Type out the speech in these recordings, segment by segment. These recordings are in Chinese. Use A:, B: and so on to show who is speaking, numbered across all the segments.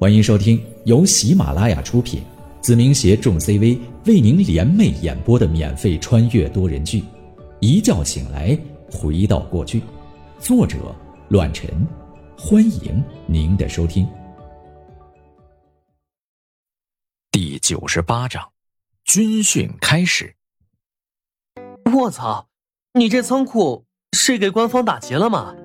A: 欢迎收听由喜马拉雅出品，子明携众 CV 为您联袂演播的免费穿越多人剧《一觉醒来回到过去》，作者：乱臣。欢迎您的收听。
B: 第九十八章，军训开始。
C: 我操！你这仓库是给官方打劫了吗？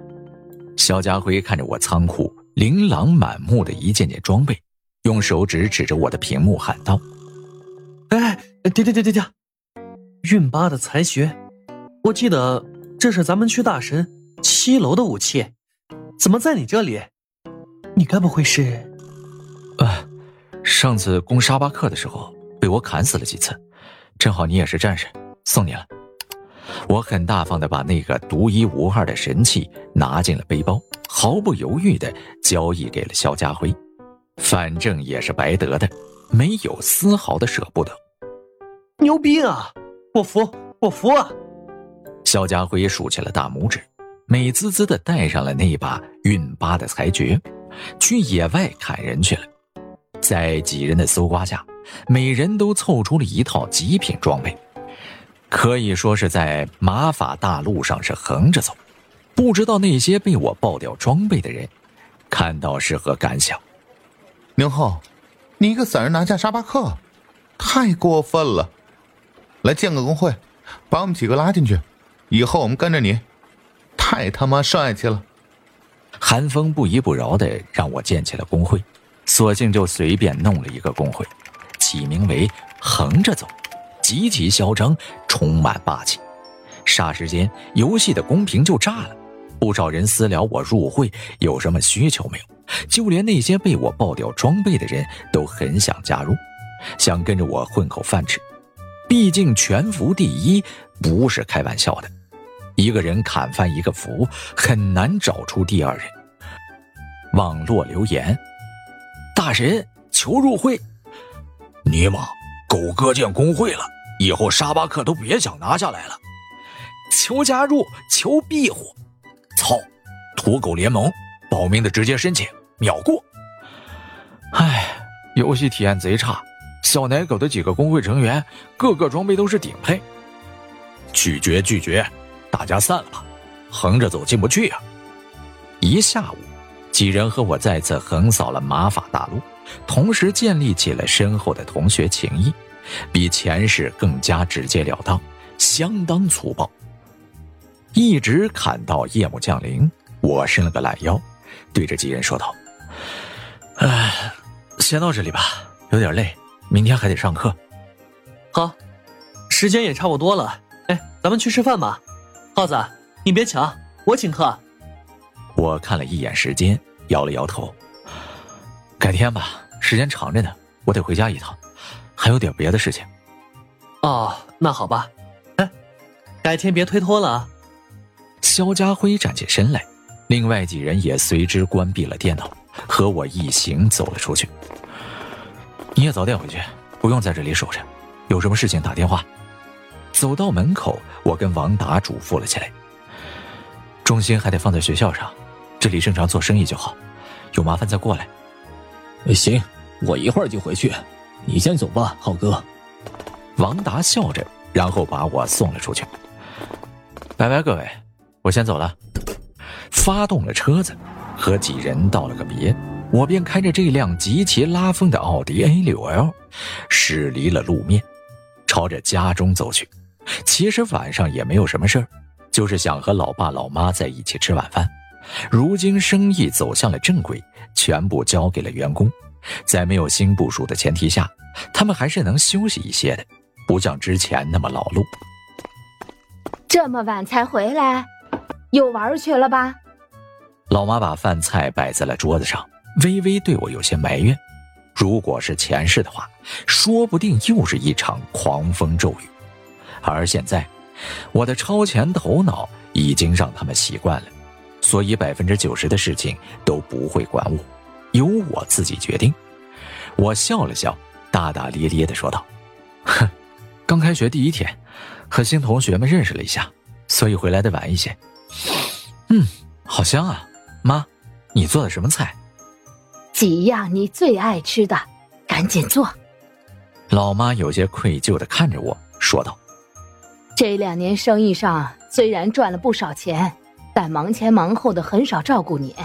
B: 肖家辉看着我仓库。琳琅满目的一件件装备，用手指指着我的屏幕喊道：“
C: 哎，停停停停停！运八的才学，我记得这是咱们区大神七楼的武器，怎么在你这里？你该不会是……
B: 啊，上次攻沙巴克的时候被我砍死了几次，正好你也是战士，送你了。”我很大方的把那个独一无二的神器拿进了背包，毫不犹豫的交易给了肖家辉，反正也是白得的，没有丝毫的舍不得。
C: 牛逼啊！我服，我服啊！
B: 肖家辉竖起了大拇指，美滋滋的带上了那把运八的裁决，去野外砍人去了。在几人的搜刮下，每人都凑出了一套极品装备。可以说是在马法大陆上是横着走，不知道那些被我爆掉装备的人，看到是何感想？
D: 宁浩，你一个散人拿下沙巴克，太过分了！来建个工会，把我们几个拉进去，以后我们跟着你，太他妈帅气了！
B: 韩风不依不饶的让我建起了工会，索性就随便弄了一个工会，起名为“横着走”。极其嚣张，充满霸气。霎时间，游戏的公屏就炸了。不少人私聊我入会有什么需求没有？就连那些被我爆掉装备的人都很想加入，想跟着我混口饭吃。毕竟全服第一不是开玩笑的，一个人砍翻一个服，很难找出第二人。网络留言：大神求入会，
E: 尼玛！狗哥建工会了，以后沙巴克都别想拿下来了。
B: 求加入，求庇护。
E: 操！土狗联盟保命的直接申请，秒过。
F: 唉，游戏体验贼差。小奶狗的几个工会成员，个个装备都是顶配。
E: 拒绝拒绝，大家散了吧。横着走进不去呀。
B: 一下午，几人和我再次横扫了马法大陆。同时建立起了深厚的同学情谊，比前世更加直截了当，相当粗暴。一直砍到夜幕降临，我伸了个懒腰，对着几人说道：“
F: 哎，先到这里吧，有点累，明天还得上课。”
C: 好，时间也差不多了，哎，咱们去吃饭吧。耗子，你别抢，我请客。
B: 我看了一眼时间，摇了摇头。
F: 改天吧，时间长着呢，我得回家一趟，还有点别的事情。
C: 哦，那好吧，哎，改天别推脱了啊。
B: 肖家辉站起身来，另外几人也随之关闭了电脑，和我一行走了出去。
F: 你也早点回去，不用在这里守着，有什么事情打电话。
B: 走到门口，我跟王达嘱咐了起来，
F: 重心还得放在学校上，这里正常做生意就好，有麻烦再过来。
G: 行，我一会儿就回去，你先走吧，浩哥。
B: 王达笑着，然后把我送了出去。
F: 拜拜，各位，我先走了。
B: 发动了车子，和几人道了个别，我便开着这辆极其拉风的奥迪 A 六 L，驶离了路面，朝着家中走去。其实晚上也没有什么事儿，就是想和老爸老妈在一起吃晚饭。如今生意走向了正轨。全部交给了员工，在没有新部署的前提下，他们还是能休息一些的，不像之前那么劳碌。
H: 这么晚才回来，又玩去了吧？
B: 老妈把饭菜摆在了桌子上，微微对我有些埋怨。如果是前世的话，说不定又是一场狂风骤雨。而现在，我的超前头脑已经让他们习惯了。所以百分之九十的事情都不会管我，由我自己决定。我笑了笑，大大咧咧的说道：“
F: 哼，刚开学第一天，和新同学们认识了一下，所以回来的晚一些。嗯，好香啊，妈，你做的什么菜？
H: 几样你最爱吃的，赶紧做。
B: 老妈有些愧疚的看着我说道：“
H: 这两年生意上虽然赚了不少钱，但忙前忙后的很少照顾你，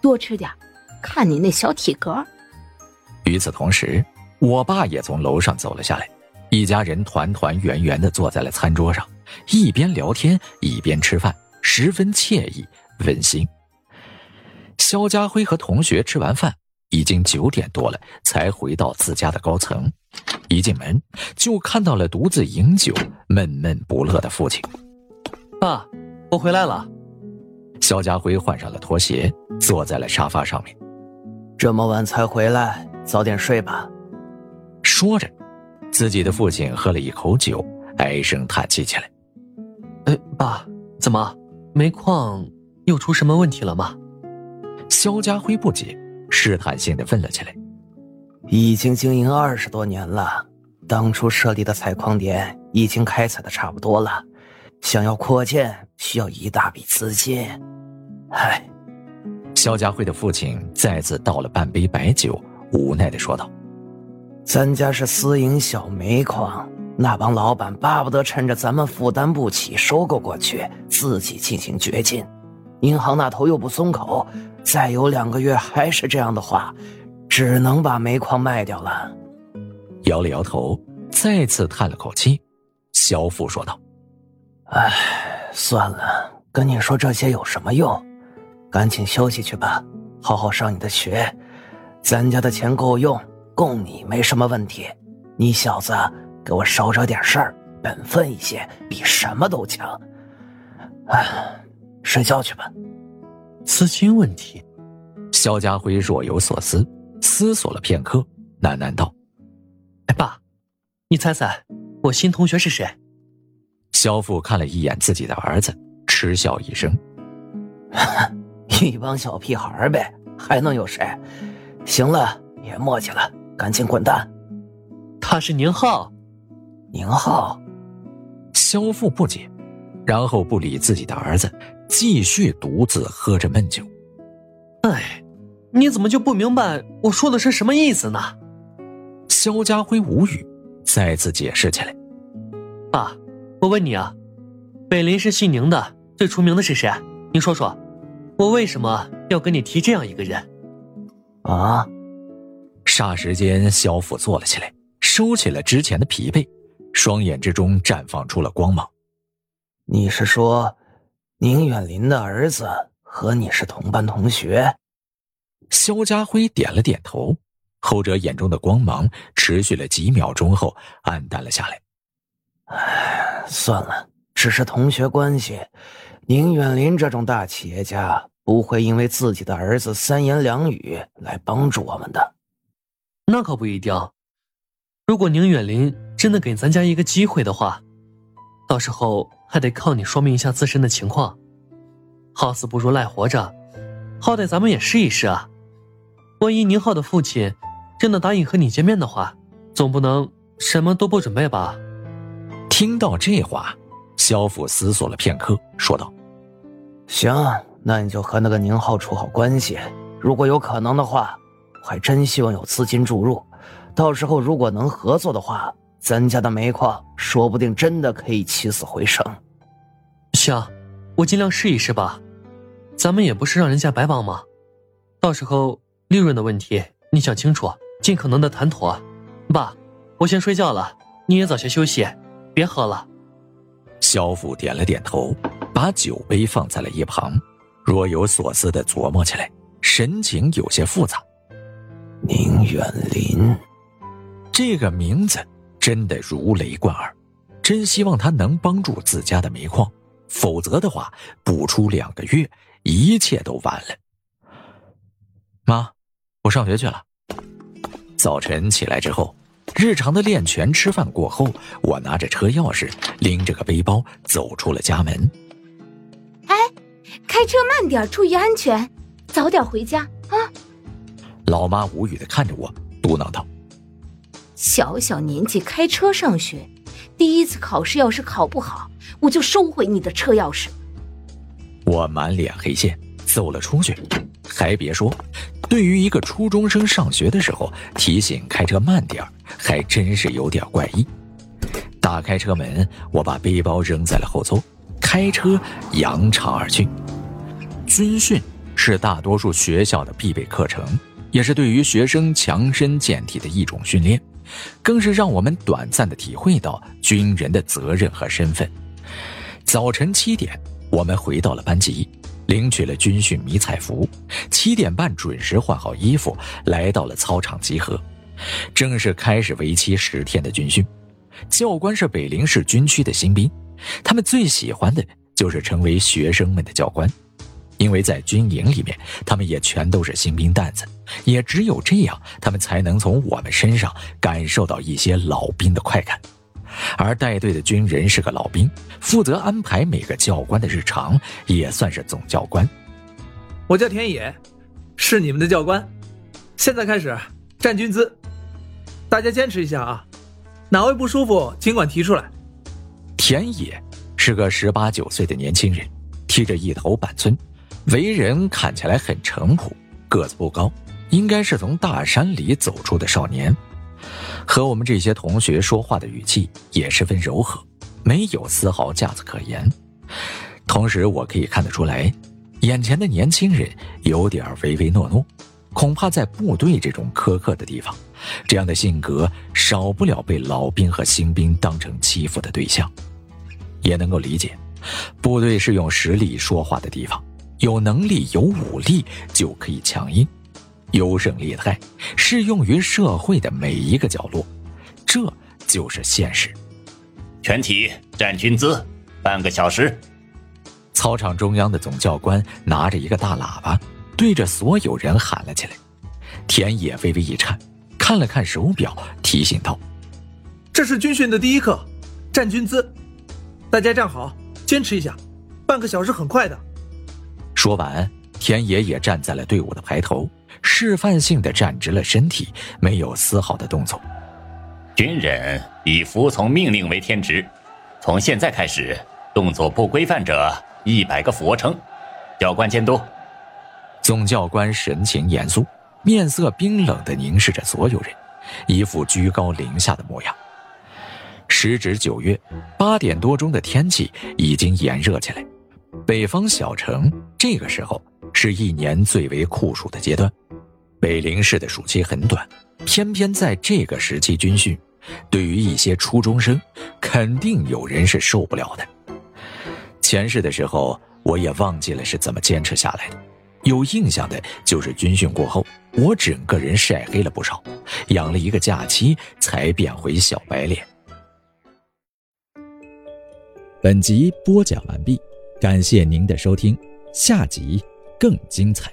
H: 多吃点，看你那小体格。”
B: 与此同时，我爸也从楼上走了下来，一家人团团圆圆的坐在了餐桌上，一边聊天一边吃饭，十分惬意温馨。肖家辉和同学吃完饭，已经九点多了，才回到自家的高层。一进门就看到了独自饮酒、闷闷不乐的父亲。
C: 爸，我回来了。
B: 肖家辉换上了拖鞋，坐在了沙发上面。
I: 这么晚才回来，早点睡吧。
B: 说着，自己的父亲喝了一口酒，唉声叹气起来。
C: 哎，爸，怎么煤矿又出什么问题了吗？
B: 肖家辉不解，试探性的问了起来。
I: 已经经营二十多年了，当初设立的采矿点已经开采的差不多了，想要扩建需要一大笔资金。唉，
B: 肖家慧的父亲再次倒了半杯白酒，无奈的说道：“
I: 咱家是私营小煤矿，那帮老板巴不得趁着咱们负担不起收购过去，自己进行掘金。银行那头又不松口，再有两个月还是这样的话。”只能把煤矿卖掉了，
B: 摇了摇头，再次叹了口气。肖父说道：“
I: 唉，算了，跟你说这些有什么用？赶紧休息去吧，好好上你的学。咱家的钱够用，供你没什么问题。你小子给我少惹点事儿，本分一些，比什么都强。哎，睡觉去吧。
C: 资金问题。”
B: 肖家辉若有所思。思索了片刻，喃喃道：“
C: 哎，爸，你猜猜，我新同学是谁？”
B: 肖父看了一眼自己的儿子，嗤笑一声：“
I: 一帮小屁孩呗，还能有谁？行了，别磨叽了，赶紧滚蛋。”
C: 他是宁浩，
I: 宁浩。
B: 萧父不解，然后不理自己的儿子，继续独自喝着闷酒。
C: 哎。你怎么就不明白我说的是什么意思呢？
B: 肖家辉无语，再次解释起来：“
C: 爸，我问你啊，北林是姓宁的最出名的是谁？你说说，我为什么要跟你提这样一个人？”
I: 啊！
B: 霎时间，萧父坐了起来，收起了之前的疲惫，双眼之中绽放出了光芒。
I: 你是说，宁远林的儿子和你是同班同学？
B: 肖家辉点了点头，后者眼中的光芒持续了几秒钟后暗淡了下来。
I: 唉，算了，只是同学关系。宁远林这种大企业家不会因为自己的儿子三言两语来帮助我们的。
C: 那可不一定。如果宁远林真的给咱家一个机会的话，到时候还得靠你说明一下自身的情况。好死不如赖活着，好歹咱们也试一试啊。万一宁浩的父亲真的答应和你见面的话，总不能什么都不准备吧？
B: 听到这话，萧父思索了片刻，说道：“
I: 行，那你就和那个宁浩处好关系。如果有可能的话，我还真希望有资金注入。到时候如果能合作的话，咱家的煤矿说不定真的可以起死回生。
C: 行，我尽量试一试吧。咱们也不是让人家白帮忙？到时候……”利润的问题，你想清楚，尽可能的谈妥。爸，我先睡觉了，你也早些休息，别喝了。
B: 萧父点了点头，把酒杯放在了一旁，若有所思的琢磨起来，神情有些复杂。
I: 宁远林，
B: 这个名字真的如雷贯耳，真希望他能帮助自家的煤矿，否则的话，不出两个月，一切都完了。妈。我上学去了。早晨起来之后，日常的练拳、吃饭过后，我拿着车钥匙，拎着个背包走出了家门。
H: 哎，开车慢点，注意安全，早点回家啊！
B: 老妈无语的看着我，嘟囔道：“
H: 小小年纪开车上学，第一次考试要是考不好，我就收回你的车钥匙。”
B: 我满脸黑线，走了出去。还别说。对于一个初中生上学的时候提醒开车慢点还真是有点怪异。打开车门，我把背包扔在了后座，开车扬长而去。军训是大多数学校的必备课程，也是对于学生强身健体的一种训练，更是让我们短暂的体会到军人的责任和身份。早晨七点，我们回到了班级。领取了军训迷彩服，七点半准时换好衣服，来到了操场集合，正式开始为期十天的军训。教官是北陵市军区的新兵，他们最喜欢的就是成为学生们的教官，因为在军营里面，他们也全都是新兵蛋子，也只有这样，他们才能从我们身上感受到一些老兵的快感。而带队的军人是个老兵，负责安排每个教官的日常，也算是总教官。
J: 我叫田野，是你们的教官。现在开始站军姿，大家坚持一下啊！哪位不舒服，尽管提出来。
B: 田野是个十八九岁的年轻人，剃着一头板寸，为人看起来很淳朴，个子不高，应该是从大山里走出的少年。和我们这些同学说话的语气也十分柔和，没有丝毫架子可言。同时，我可以看得出来，眼前的年轻人有点唯唯诺诺，恐怕在部队这种苛刻的地方，这样的性格少不了被老兵和新兵当成欺负的对象。也能够理解，部队是用实力说话的地方，有能力有武力就可以强硬。优胜劣汰，适用于社会的每一个角落，这就是现实。
K: 全体站军姿，半个小时。
B: 操场中央的总教官拿着一个大喇叭，对着所有人喊了起来。田野微微一颤，看了看手表，提醒道：“
J: 这是军训的第一课，站军姿，大家站好，坚持一下，半个小时很快的。”
B: 说完，田野也站在了队伍的排头。示范性的站直了身体，没有丝毫的动作。
K: 军人以服从命令为天职，从现在开始，动作不规范者一百个俯卧撑。教官监督。
B: 总教官神情严肃，面色冰冷的凝视着所有人，一副居高临下的模样。时值九月，八点多钟的天气已经炎热起来。北方小城这个时候是一年最为酷暑的阶段。北陵市的暑期很短，偏偏在这个时期军训，对于一些初中生，肯定有人是受不了的。前世的时候，我也忘记了是怎么坚持下来的。有印象的就是军训过后，我整个人晒黑了不少，养了一个假期才变回小白脸。
A: 本集播讲完毕，感谢您的收听，下集更精彩。